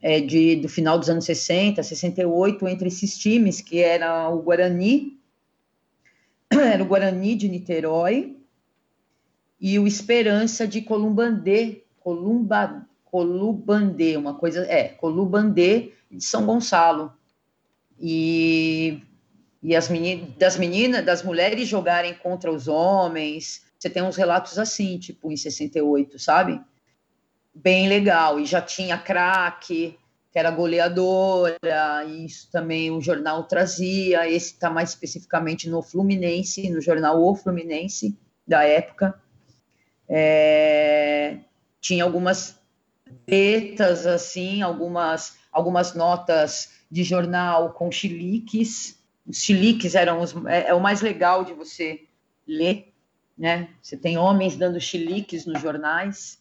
é, de, do final dos anos 60, 68, entre esses times, que era o Guarani, era o Guarani de Niterói e o Esperança de Columbandê, Columba, uma coisa, é, Colubandê de São Gonçalo. E, e as meninas, das meninas, das mulheres jogarem contra os homens, você tem uns relatos assim, tipo, em 68, sabe? bem legal. E já tinha craque, que era goleadora, e isso também o jornal trazia. Esse está mais especificamente no Fluminense, no jornal O Fluminense da época. É, tinha algumas letras, assim, algumas, algumas notas de jornal com chiliques. Os chiliques eram os, é, é o mais legal de você ler, né? Você tem homens dando chiliques nos jornais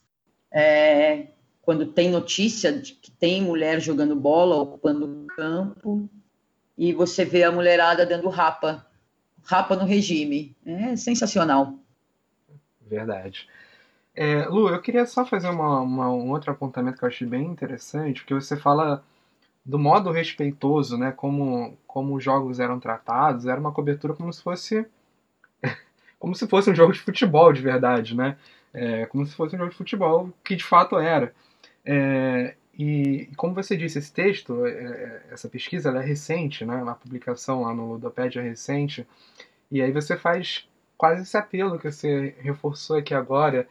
é, quando tem notícia de que tem mulher jogando bola, ocupando o campo, e você vê a mulherada dando rapa, rapa no regime. É sensacional. Verdade. É, Lu, eu queria só fazer uma, uma, um outro apontamento que eu achei bem interessante, porque você fala do modo respeitoso, né, como, como os jogos eram tratados, era uma cobertura como se fosse como se fosse um jogo de futebol de verdade, né? É, como se fosse um jogo de futebol, que de fato era. É, e, como você disse, esse texto, é, é essa pesquisa, ela é recente, né? Uma publicação lá no Ludopedia é recente. E aí você faz quase esse apelo que você reforçou aqui agora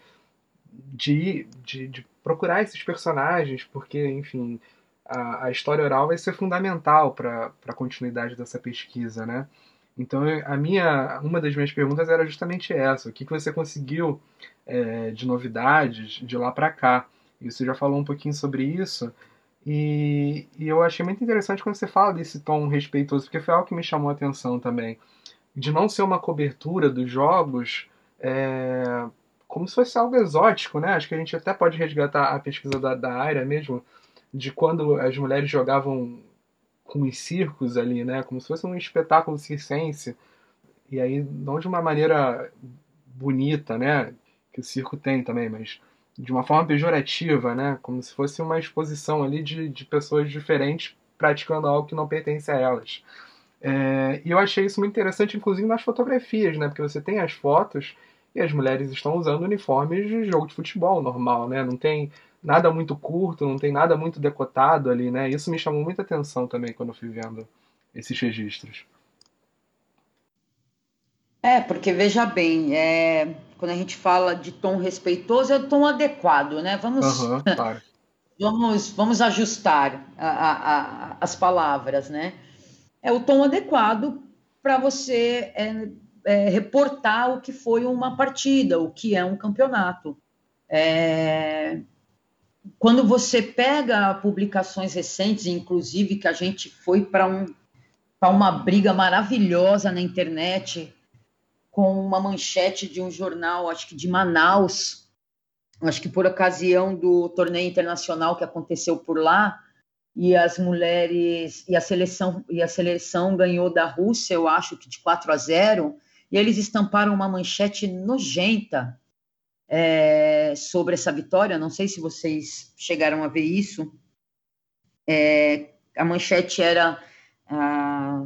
de, de, de procurar esses personagens, porque, enfim, a, a história oral vai ser fundamental para a continuidade dessa pesquisa, né? Então, a minha, uma das minhas perguntas era justamente essa: o que, que você conseguiu é, de novidades de lá para cá? E você já falou um pouquinho sobre isso. E, e, eu achei muito interessante quando você fala desse tom respeitoso, porque foi algo que me chamou a atenção também. De não ser uma cobertura dos jogos é, como se fosse algo exótico, né? Acho que a gente até pode resgatar a pesquisa da, da área mesmo, de quando as mulheres jogavam com os circos ali, né? Como se fosse um espetáculo circense. E aí, não de uma maneira bonita, né? Que o circo tem também, mas de uma forma pejorativa, né? Como se fosse uma exposição ali de, de pessoas diferentes praticando algo que não pertence a elas. É, e eu achei isso muito interessante, inclusive nas fotografias, né? Porque você tem as fotos e as mulheres estão usando uniformes de jogo de futebol normal, né? Não tem nada muito curto, não tem nada muito decotado ali, né? Isso me chamou muita atenção também quando eu fui vendo esses registros. É, porque veja bem, é, quando a gente fala de tom respeitoso, é o tom adequado, né? Vamos, uhum, claro. vamos, vamos ajustar a, a, a, as palavras, né? É o tom adequado para você é, é, reportar o que foi uma partida, o que é um campeonato. É, quando você pega publicações recentes, inclusive que a gente foi para um, uma briga maravilhosa na internet com uma manchete de um jornal, acho que de Manaus, acho que por ocasião do torneio internacional que aconteceu por lá, e as mulheres e a seleção e a seleção ganhou da Rússia, eu acho que de 4 a 0, e eles estamparam uma manchete nojenta é, sobre essa vitória. Não sei se vocês chegaram a ver isso. É, a manchete era ah,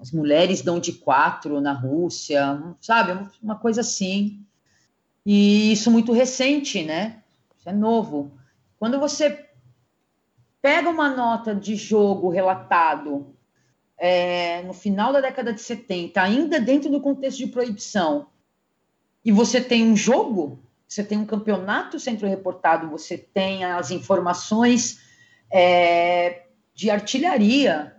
as mulheres dão de quatro na Rússia, sabe? Uma coisa assim. E isso muito recente, né? Isso é novo. Quando você pega uma nota de jogo relatado é, no final da década de 70, ainda dentro do contexto de proibição, e você tem um jogo, você tem um campeonato sendo reportado, você tem as informações é, de artilharia,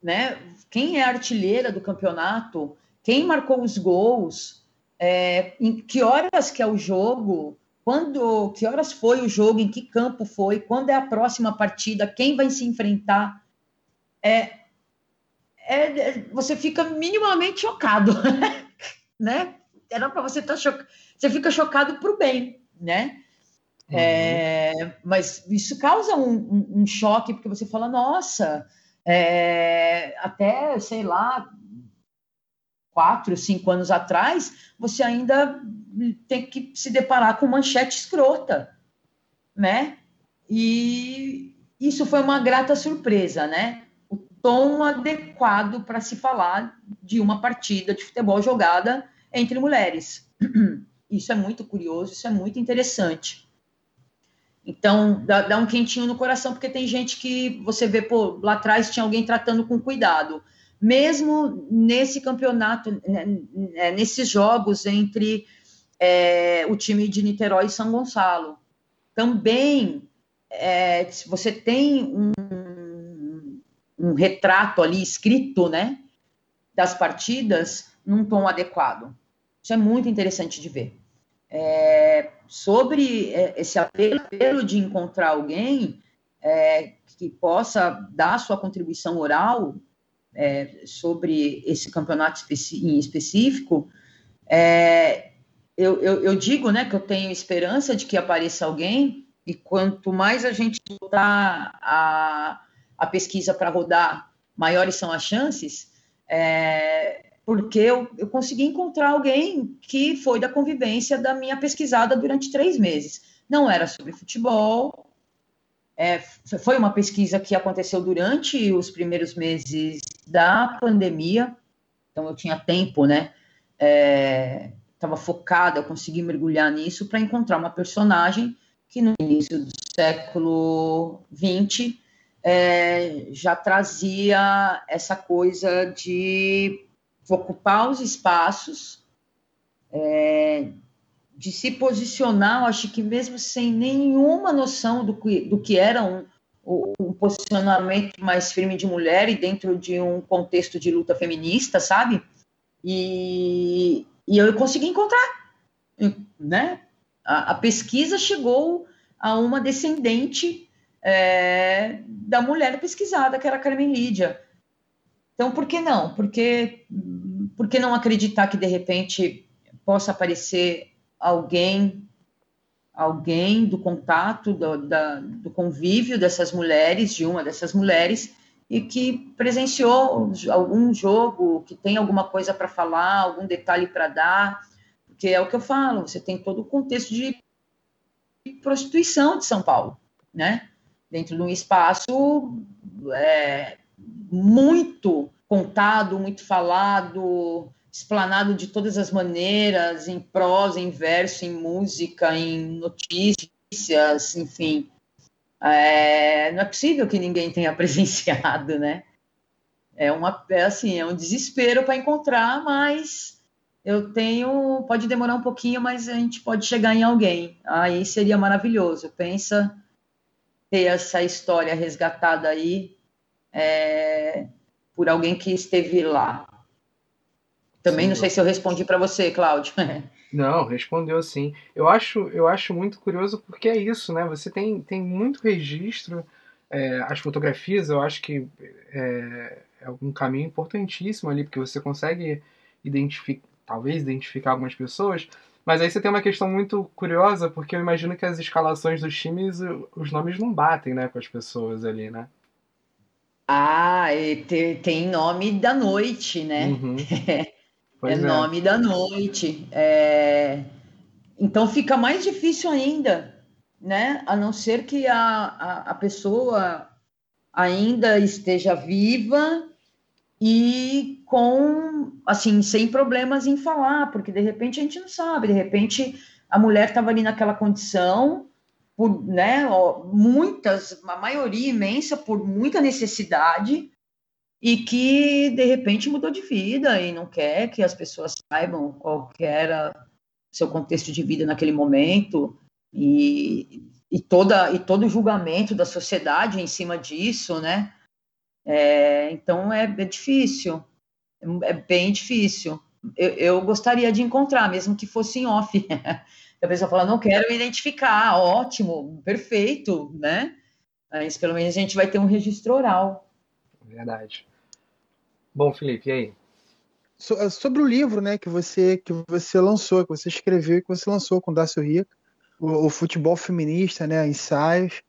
né? Quem é artilheira do campeonato? Quem marcou os gols? É, em que horas que é o jogo? Quando, que horas foi o jogo? Em que campo foi? Quando é a próxima partida? Quem vai se enfrentar? É, é, é você fica minimamente chocado, né? Era para você estar tá chocado. Você fica chocado para o bem, né? Uhum. É, mas isso causa um, um, um, choque, porque você fala, nossa, é, até, sei lá, quatro, cinco anos atrás, você ainda tem que se deparar com manchete escrota, né? E isso foi uma grata surpresa, né? O tom adequado para se falar de uma partida de futebol jogada entre mulheres. Isso é muito curioso, isso é muito interessante. Então, dá, dá, um quentinho no coração, porque tem gente que você vê, pô, lá atrás tinha alguém tratando com cuidado. Mesmo nesse campeonato, né, né nesses jogos entre é, o time de Niterói e São Gonçalo, também é, você tem um, um retrato ali escrito, né, das partidas num tom adequado. Isso é muito interessante de ver é, sobre é, esse apelo de encontrar alguém é, que possa dar sua contribuição oral é, sobre esse campeonato em específico, é, eu, eu, eu, digo né, que eu tenho esperança de que apareça alguém, e quanto mais a gente botar a, a pesquisa para rodar, maiores são as chances. É, porque eu, eu consegui encontrar alguém que foi da convivência da minha pesquisada durante três meses. Não era sobre futebol, é, foi uma pesquisa que aconteceu durante os primeiros meses da pandemia, então eu tinha tempo, né? Estava é, focada, eu consegui mergulhar nisso para encontrar uma personagem que no início do século XX é, já trazia essa coisa de ocupar os espaços, é, de se posicionar, acho que mesmo sem nenhuma noção do que, do que era um, um posicionamento mais firme de mulher e dentro de um contexto de luta feminista, sabe? E, e eu consegui encontrar, né? A, a pesquisa chegou a uma descendente é, da mulher pesquisada, que era a Carmen Lídia. Então, por que não? Porque, por que não acreditar que, de repente, possa aparecer alguém alguém do contato, do, da, do convívio dessas mulheres, de uma dessas mulheres, e que presenciou algum jogo, que tem alguma coisa para falar, algum detalhe para dar, porque é o que eu falo, você tem todo o contexto de prostituição de São Paulo, né? Dentro de um espaço é, muito contado, muito falado, explanado de todas as maneiras, em prosa, em verso, em música, em notícias, enfim. É, não é possível que ninguém tenha presenciado, né? É uma é assim, é um desespero para encontrar, mas eu tenho, pode demorar um pouquinho, mas a gente pode chegar em alguém. Aí seria maravilhoso. Pensa ter essa história resgatada aí é, por alguém que esteve lá. Também sim, não sei se eu respondi para você, Cláudio. Não, respondeu sim. Eu acho, eu acho muito curioso porque é isso, né? Você tem, tem muito registro. É, as fotografias, eu acho que é, é um caminho importantíssimo ali, porque você consegue identificar, talvez identificar algumas pessoas, mas aí você tem uma questão muito curiosa, porque eu imagino que as escalações dos times, os nomes não batem, né, com as pessoas ali, né? Ah, tem, tem nome da noite, né? Uhum. é, é, nome da noite. É, então fica mais difícil ainda, né? A não ser que a, a, a pessoa ainda esteja viva e com assim sem problemas em falar, porque de repente a gente não sabe, de repente a mulher estava ali naquela condição por, né, muitas, a maioria imensa por muita necessidade e que de repente mudou de vida e não quer que as pessoas saibam qual era seu contexto de vida naquele momento e, e toda e todo o julgamento da sociedade em cima disso, né? É, então é, é, difícil, é bem difícil. Eu, eu, gostaria de encontrar, mesmo que fosse em off. a pessoa fala, não quero me identificar, ótimo, perfeito, né? Mas pelo menos a gente vai ter um registro oral. Verdade. Bom, Felipe, e aí? So, sobre o livro, né, que você que você lançou, que você escreveu, que você lançou com Dácio Rica, o, o futebol feminista, né, ensaios,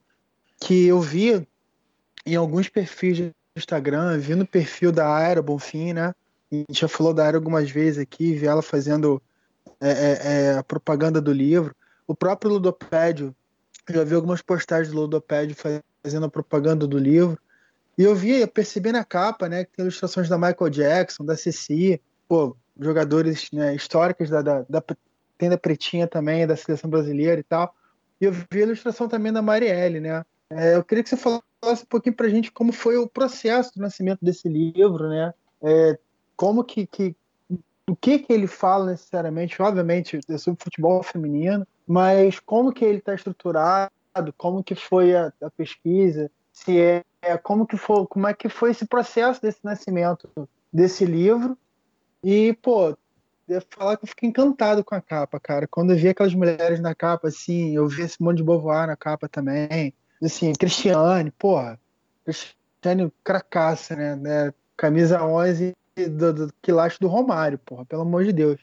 que eu vi em alguns perfis de Instagram, vi no perfil da Aira Bonfim, né? A gente já falou da Aira algumas vezes aqui, vi ela fazendo é, é, é, a propaganda do livro. O próprio Ludopédio, já vi algumas postagens do Ludopédio fazendo a propaganda do livro. E eu vi, eu percebi na capa, né, que tem ilustrações da Michael Jackson, da Ceci, pô, jogadores né, históricos da, da, da, tem Pretinha também, da seleção brasileira e tal. E eu vi a ilustração também da Marielle, né? É, eu queria que você falasse um pouquinho para a gente como foi o processo do nascimento desse livro, né? É, como que, que o que que ele fala necessariamente, obviamente é sobre futebol feminino, mas como que ele está estruturado, como que foi a, a, pesquisa, se é, como que foi, como é que foi esse processo desse nascimento desse livro e pô, falar que eu fiquei encantado com a capa, cara. Quando eu vi aquelas mulheres na capa, assim, eu vi esse monte de Beauvoir na capa também assim, Cristiane, porra, Cristiane cracaça, né? né? Camisa 11 do, do quilacho do Romário, porra, pelo amor de Deus.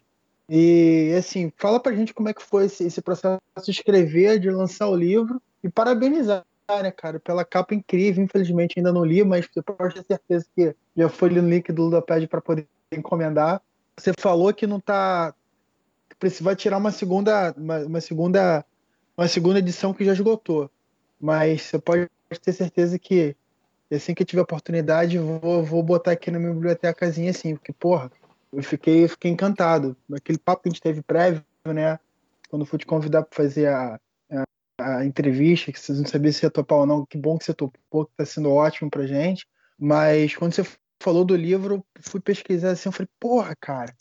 E, assim, fala pra gente como é que foi esse, esse processo de escrever, de lançar o livro e parabenizar, né, cara, pela capa incrível. Infelizmente ainda não li, mas eu posso ter certeza que já foi no link do Ludopad para poder encomendar. Você falou que não tá. Vai tirar uma segunda, uma, uma segunda, uma segunda edição que já esgotou. Mas você pode ter certeza que assim que eu tiver oportunidade, vou, vou botar aqui na minha bibliotecazinha assim, porque, porra, eu fiquei, fiquei encantado. Aquele papo que a gente teve prévio, né? Quando fui te convidar para fazer a, a, a, entrevista, que vocês não sabiam se ia topar ou não, que bom que você topou, que tá sendo ótimo pra gente. Mas quando você falou do livro, fui pesquisar assim, eu falei, porra, cara,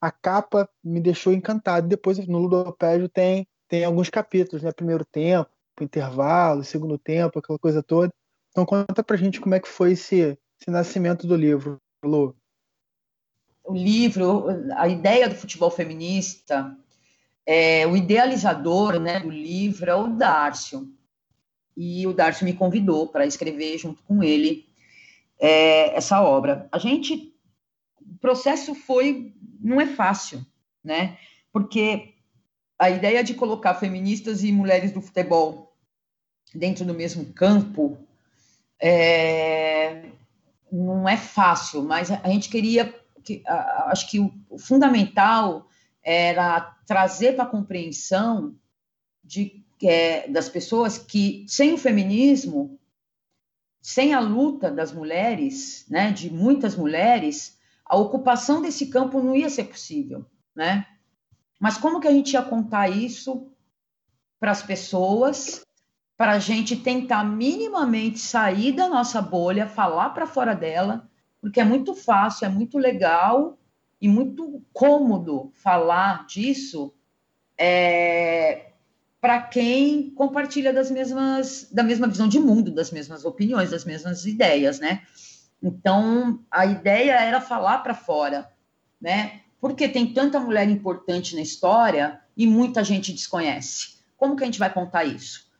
a capa me deixou encantado. Depois no Ludopédio tem, tem alguns capítulos, né? Primeiro tempo, intervalo, segundo tempo, aquela coisa toda. Então conta pra gente como é que foi esse, esse nascimento do livro, Lu. O livro, a ideia do futebol feminista, é, o idealizador né, do livro é o Dárcio. E o Dárcio me convidou para escrever junto com ele é, essa obra. A gente, o processo foi, não é fácil, né? Porque a ideia de colocar feministas e mulheres do futebol dentro do mesmo campo, é, não é fácil, mas a gente queria, que, acho que o, o fundamental era trazer para a compreensão de, é, das pessoas que, sem o feminismo, sem a luta das mulheres, né, de muitas mulheres, a ocupação desse campo não ia ser possível, né? Mas como que a gente ia contar isso para as pessoas para a gente tentar minimamente sair da nossa bolha, falar para fora dela, porque é muito fácil, é muito legal e muito cômodo falar disso é, para quem compartilha das mesmas, da mesma visão de mundo, das mesmas opiniões, das mesmas ideias, né? Então, a ideia era falar para fora, né? Porque tem tanta mulher importante na história e muita gente desconhece. Como que a gente vai contar isso?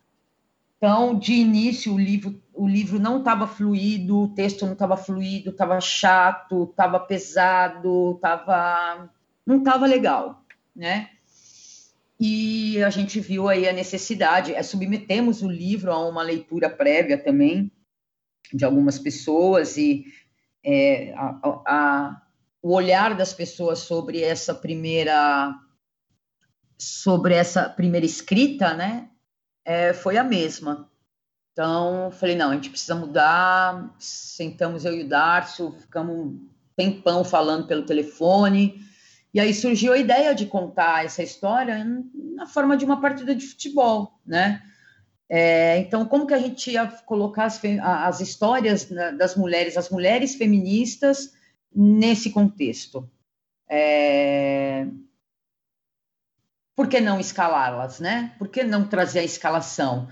Então, de início, o livro, o livro não estava fluido, o texto não estava fluido, estava chato, estava pesado, tava, não estava legal, né? E a gente viu aí a necessidade, é, submetemos o livro a uma leitura prévia também de algumas pessoas e é, a, a, o olhar das pessoas sobre essa primeira sobre essa primeira escrita, né, é, foi a mesma. Então, falei, não, a gente precisa mudar. Sentamos eu e o Darcio, ficamos um tempão falando pelo telefone. E aí surgiu a ideia de contar essa história na forma de uma partida de futebol, né? É, então, como que a gente ia colocar as, as histórias das mulheres, as mulheres feministas, nesse contexto? É... Por que não escalá-las, né? Por que não trazer a escalação?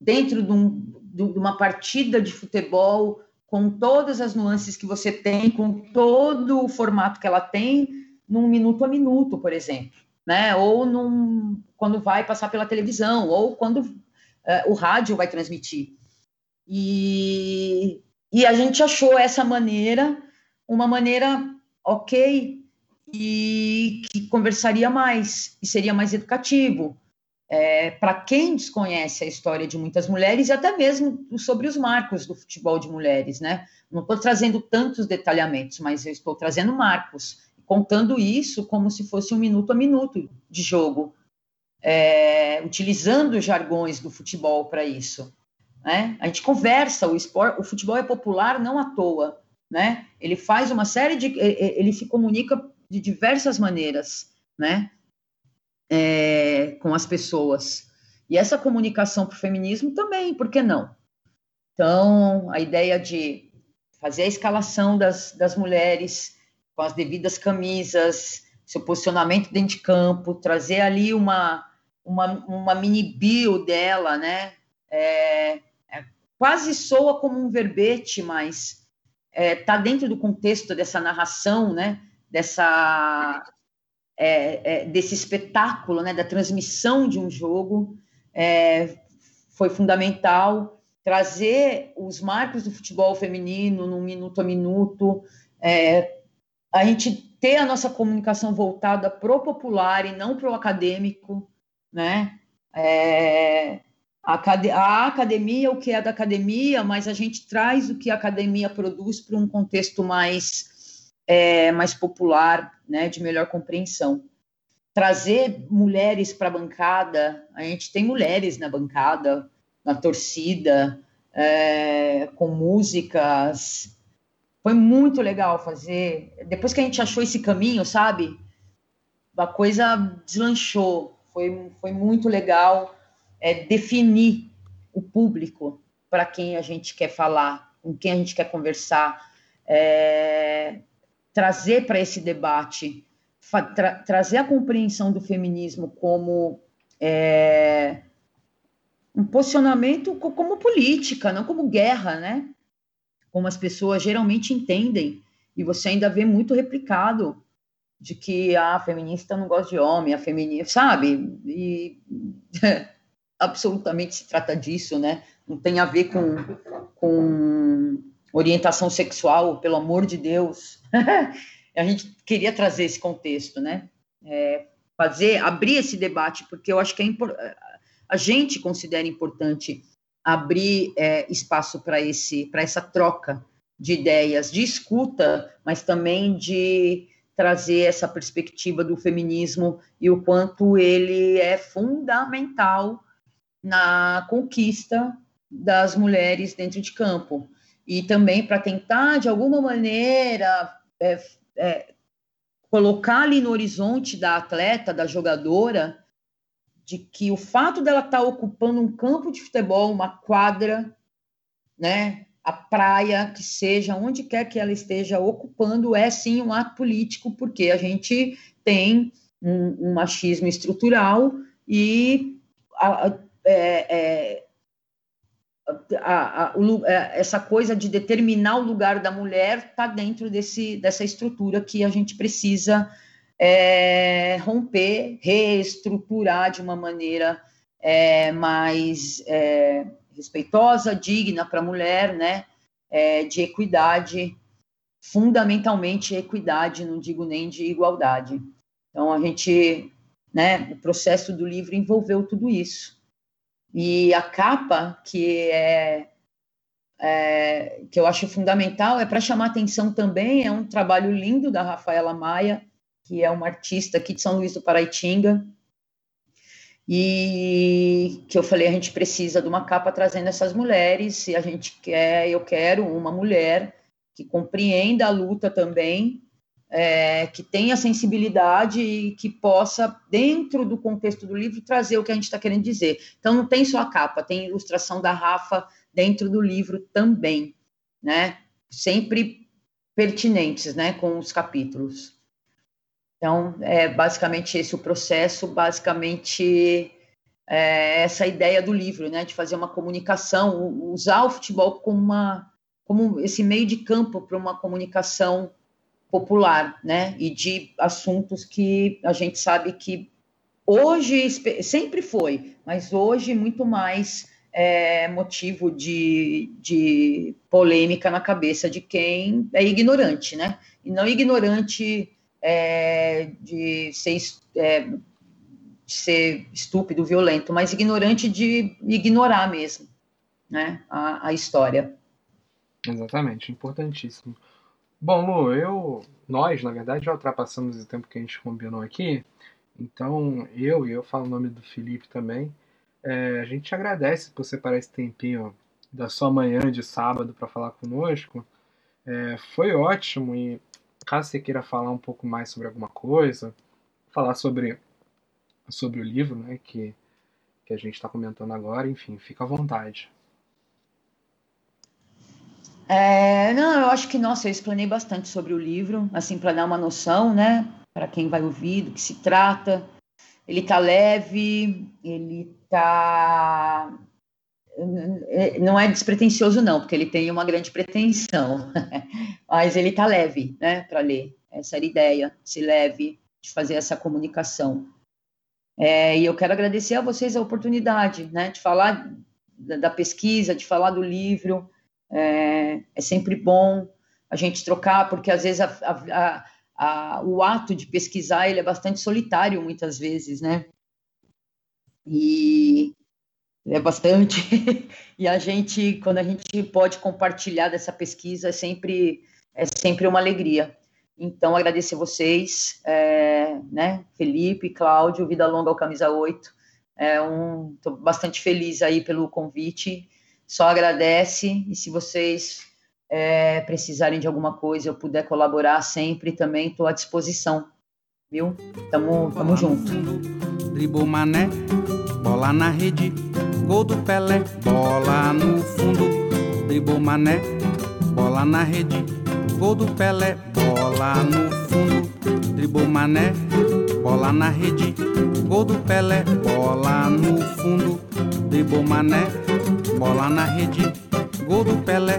Dentro de, um, de uma partida de futebol, com todas as nuances que você tem, com todo o formato que ela tem, num minuto a minuto, por exemplo, né? Ou num, quando vai passar pela televisão, ou quando uh, o rádio vai transmitir. E, e a gente achou essa maneira, uma maneira ok, e que conversaria mais, e seria mais educativo. É, para quem desconhece a história de muitas mulheres e até mesmo sobre os marcos do futebol de mulheres, né? Não estou trazendo tantos detalhamentos, mas eu estou trazendo marcos contando isso como se fosse um minuto a minuto de jogo, é, utilizando jargões do futebol para isso. Né? A gente conversa, o, esporte, o futebol é popular não à toa. Né? Ele faz uma série de. Ele se comunica de diversas maneiras né? É, com as pessoas. E essa comunicação para o feminismo também, por que não? Então, a ideia de fazer a escalação das, das mulheres com as devidas camisas, seu posicionamento dentro de campo, trazer ali uma, uma, uma mini bio dela, né? É, é, quase soa como um verbete, mas está é, dentro do contexto dessa narração, né? Dessa, é, é, desse espetáculo, né? Da transmissão de um jogo, é, foi fundamental trazer os marcos do futebol feminino no minuto a minuto, é, a gente ter a nossa comunicação voltada pro popular e não pro acadêmico, né? É, a, academia, o que é da academia, mas a gente traz o que a academia produz para um contexto mais, é, mais popular, né, de melhor compreensão. Trazer mulheres para a bancada, a gente tem mulheres na bancada, na torcida, é, com músicas foi muito legal fazer. Depois que a gente achou esse caminho, sabe? A coisa deslanchou. Foi, foi muito legal é, definir o público para quem a gente quer falar, com quem a gente quer conversar, é, trazer para esse debate, tra trazer a compreensão do feminismo como é, um posicionamento como política, não como guerra, né? como as pessoas geralmente entendem, e você ainda vê muito replicado de que a feminista não gosta de homem, a feminista, sabe? E absolutamente se trata disso, né? Não tem a ver com, com orientação sexual, pelo amor de Deus. a gente queria trazer esse contexto, né? É, fazer, abrir esse debate, porque eu acho que é a gente considera importante abrir é, espaço para esse para essa troca de ideias, de escuta, mas também de trazer essa perspectiva do feminismo e o quanto ele é fundamental na conquista das mulheres dentro de campo e também para tentar de alguma maneira é, é, colocar ali no horizonte da atleta, da jogadora, de que o fato dela estar tá ocupando um campo de futebol, uma quadra, né, a praia, que seja, onde quer que ela esteja ocupando, é sim um ato político, porque a gente tem um, um machismo estrutural e a, é, é, a, a, o, é, essa coisa de determinar o lugar da mulher está dentro desse, dessa estrutura que a gente precisa é, romper, reestruturar de uma maneira é, mais é, respeitosa, digna para a mulher, né? É, de equidade, fundamentalmente equidade, não digo nem de igualdade. Então a gente, né? O processo do livro envolveu tudo isso. E a capa que é é, que eu acho fundamental, é para chamar atenção também, é um trabalho lindo da Rafaela Maia, que é uma artista aqui de São Luís do Paraitinga, e que eu falei a gente precisa de uma capa trazendo essas mulheres e a gente quer eu quero uma mulher que compreenda a luta também é, que tenha sensibilidade e que possa dentro do contexto do livro trazer o que a gente está querendo dizer. Então não tem só a capa tem ilustração da Rafa dentro do livro também né? Sempre pertinentes né com os capítulos. Então, é basicamente esse o processo, basicamente é essa ideia do livro, né, de fazer uma comunicação, usar o futebol como uma como esse meio de campo para uma comunicação popular, né, e de assuntos que a gente sabe que hoje sempre foi, mas hoje muito mais é motivo de, de polêmica na cabeça de quem é ignorante, né, e não ignorante é, de, ser, é, ser estúpido, violento, mas ignorante de ignorar mesmo né, a, a história. Exatamente, importantíssimo. Bom, Lu, eu, nós, na verdade, já ultrapassamos o tempo que a gente combinou aqui, então eu, e eu falo o nome do Felipe também, é, a gente agradece por separar esse tempinho da sua manhã de sábado para falar conosco. É, foi ótimo e caso você queira falar um pouco mais sobre alguma coisa, falar sobre, sobre o livro né, que, que a gente está comentando agora, enfim, fica à vontade. É, não, eu acho que, nossa, eu explanei bastante sobre o livro, assim, para dar uma noção, né, para quem vai ouvir, do que se trata. Ele tá leve, ele tá não é despretensioso não, porque ele tem uma grande pretensão, mas ele tá leve, né, para ler. Essa era a ideia, se leve de fazer essa comunicação. É, e eu quero agradecer a vocês a oportunidade, né, de falar da, pesquisa, de falar do livro. É, é, sempre bom a gente trocar, porque às vezes a, a, a, o ato de pesquisar ele é bastante solitário muitas vezes, né? E é bastante. e a gente, quando a gente pode compartilhar dessa pesquisa, é sempre, é sempre uma alegria. Então, agradecer vocês, é, né, Felipe, Cláudio, Vida Longa ao Camisa 8. É um, estou bastante feliz aí pelo convite. Só agradece e se vocês é, precisarem de alguma coisa, eu puder colaborar sempre, também estou à disposição. Viu? Tamo, tamo junto. Dribou mané, bola na rede Gol do Pelé, bola no fundo, dribou mané, bola na rede. Gol do Pelé, bola no fundo, dribou mané, bola na rede. Gol do Pelé, bola no fundo, dribou mané, bola na rede, gol do Pelé.